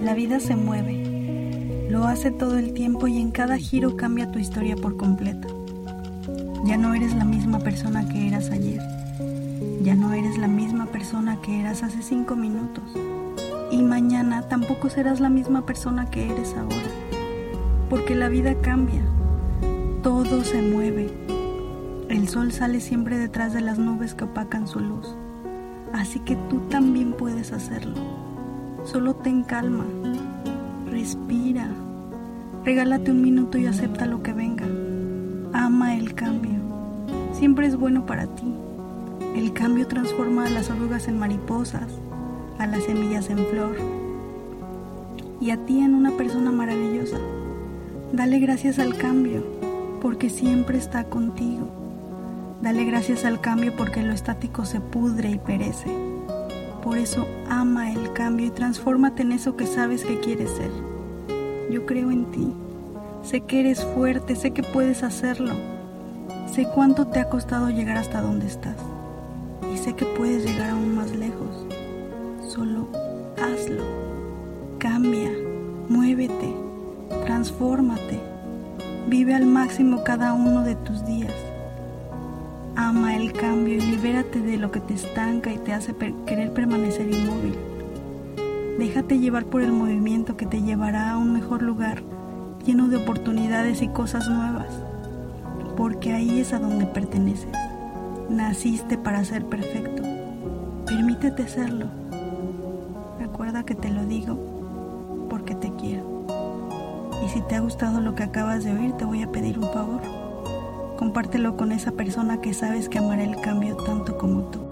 La vida se mueve, lo hace todo el tiempo y en cada giro cambia tu historia por completo. Ya no eres la misma persona que eras ayer. Ya no eres la misma persona que eras hace cinco minutos. Y mañana tampoco serás la misma persona que eres ahora. Porque la vida cambia. Todo se mueve. El sol sale siempre detrás de las nubes que opacan su luz. Así que tú también puedes hacerlo. Solo ten calma. Respira. Regálate un minuto y acepta lo que venga. Ama el cambio. Siempre es bueno para ti. El cambio transforma a las orugas en mariposas, a las semillas en flor y a ti en una persona maravillosa. Dale gracias al cambio porque siempre está contigo. Dale gracias al cambio porque lo estático se pudre y perece. Por eso ama el cambio y transfórmate en eso que sabes que quieres ser. Yo creo en ti. Sé que eres fuerte, sé que puedes hacerlo. Sé cuánto te ha costado llegar hasta donde estás. Y sé que puedes llegar aún más lejos. Solo hazlo. Cambia, muévete, transfórmate. Vive al máximo cada uno de tus días. Ama el cambio y libérate de lo que te estanca y te hace querer permanecer inmóvil. Déjate llevar por el movimiento que te llevará a un mejor lugar lleno de oportunidades y cosas nuevas, porque ahí es a donde perteneces. Naciste para ser perfecto. Permítete serlo. Recuerda que te lo digo porque te quiero. Y si te ha gustado lo que acabas de oír, te voy a pedir un favor. Compártelo con esa persona que sabes que amará el cambio tanto como tú.